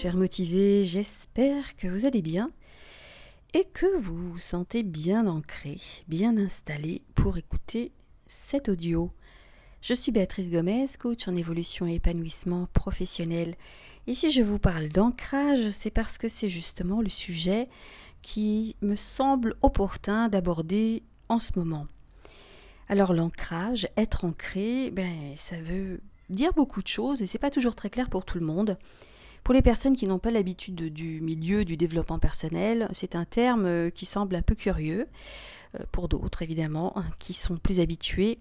chers motivés, j'espère que vous allez bien et que vous vous sentez bien ancré, bien installé pour écouter cet audio. Je suis Béatrice Gomez, coach en évolution et épanouissement professionnel. Et si je vous parle d'ancrage, c'est parce que c'est justement le sujet qui me semble opportun d'aborder en ce moment. Alors l'ancrage, être ancré, ben ça veut dire beaucoup de choses et c'est pas toujours très clair pour tout le monde. Pour les personnes qui n'ont pas l'habitude du milieu du développement personnel, c'est un terme euh, qui semble un peu curieux. Euh, pour d'autres, évidemment, hein, qui sont plus habitués,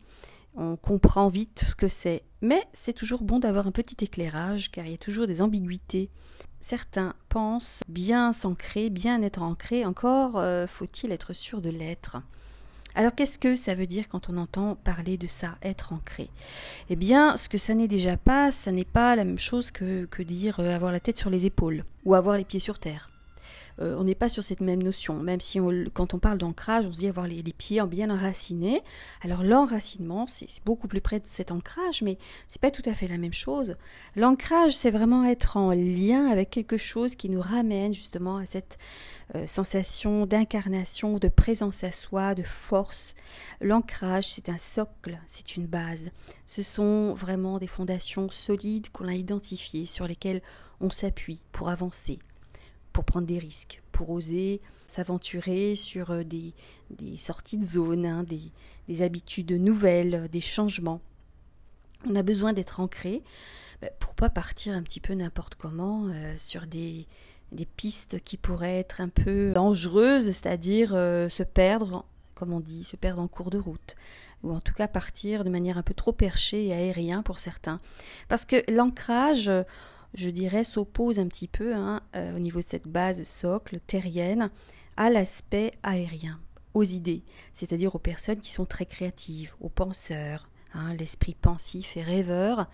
on comprend vite ce que c'est. Mais c'est toujours bon d'avoir un petit éclairage, car il y a toujours des ambiguïtés. Certains pensent bien s'ancrer, bien être ancré, encore euh, faut-il être sûr de l'être? Alors qu'est-ce que ça veut dire quand on entend parler de ça, être ancré? Eh bien, ce que ça n'est déjà pas, ça n'est pas la même chose que, que dire euh, avoir la tête sur les épaules ou avoir les pieds sur terre. Euh, on n'est pas sur cette même notion. Même si quand on parle d'ancrage, on se dit avoir les, pieds bien enracinés. Alors l'enracinement, c'est beaucoup plus près de cet ancrage, mais c'est pas tout à fait la même chose. L'ancrage, c'est vraiment être en lien avec quelque chose qui nous ramène justement à cette euh, sensation d'incarnation, de présence à soi, de force. L'ancrage, c'est un socle, c'est une base. Ce sont vraiment des fondations solides qu'on a identifiées, sur lesquelles on s'appuie pour avancer, pour prendre des risques, pour oser s'aventurer sur euh, des, sorties de zone, hein, des, habitudes nouvelles, des changements. On a besoin d'être ancré ben, pour pas partir un petit peu n'importe comment euh, sur des, pistes qui pourraient être un peu dangereuses, c'est-à-dire euh, se perdre, comme on dit, se perdre en cours de route ou en tout cas partir de manière un peu trop perchée et aérien pour certains. Parce que l'ancrage, je dirais, s'oppose un petit peu hein, euh, au niveau de cette base socle terrienne à l'aspect aérien, aux idées, c'est-à-dire aux personnes qui sont très créatives, aux penseurs, hein, l'esprit pensif et rêveur.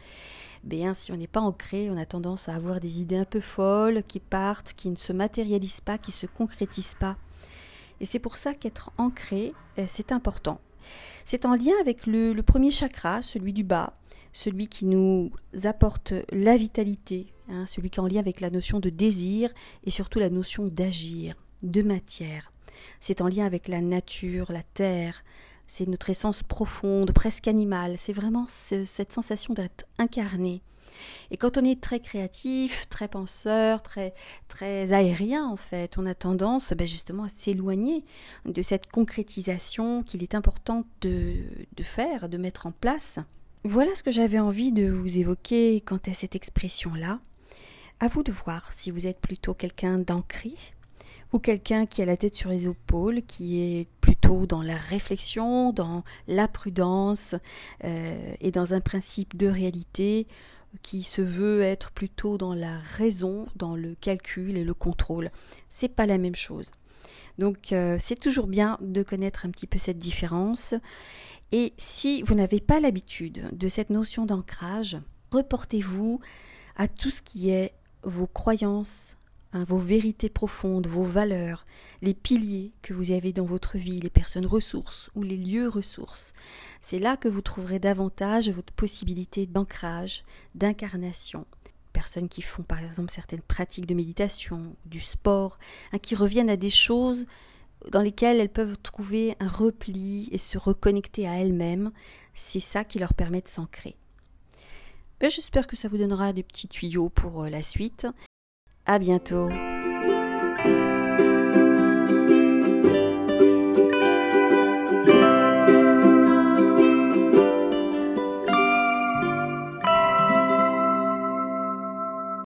Bien, si on n'est pas ancré, on a tendance à avoir des idées un peu folles qui partent, qui ne se matérialisent pas, qui ne se concrétisent pas. Et c'est pour ça qu'être ancré, euh, c'est important. C'est en lien avec le premier chakra, celui du bas, celui qui nous apporte la vitalité, hein, celui qui est en lien avec la notion de désir et surtout la notion d'agir, de matière. C'est en lien avec la nature, la terre, c'est notre essence profonde, presque animale, c'est vraiment cette sensation d'être incarné. Et quand on est très créatif, très penseur, très, très aérien en fait, on a tendance ben, justement à s'éloigner de cette concrétisation qu'il est important de, de faire, de mettre en place voilà ce que j'avais envie de vous évoquer quant à cette expression-là. À vous de voir si vous êtes plutôt quelqu'un d'ancré ou quelqu'un qui a la tête sur les épaules, qui est plutôt dans la réflexion, dans la prudence euh, et dans un principe de réalité qui se veut être plutôt dans la raison, dans le calcul et le contrôle. C'est pas la même chose. Donc euh, c'est toujours bien de connaître un petit peu cette différence et si vous n'avez pas l'habitude de cette notion d'ancrage, reportez-vous à tout ce qui est vos croyances, hein, vos vérités profondes, vos valeurs, les piliers que vous avez dans votre vie, les personnes ressources ou les lieux ressources. C'est là que vous trouverez davantage votre possibilité d'ancrage, d'incarnation. Personnes qui font par exemple certaines pratiques de méditation, du sport, hein, qui reviennent à des choses dans lesquelles elles peuvent trouver un repli et se reconnecter à elles-mêmes. C'est ça qui leur permet de s'ancrer. Ben, j'espère que ça vous donnera des petits tuyaux pour euh, la suite. À bientôt.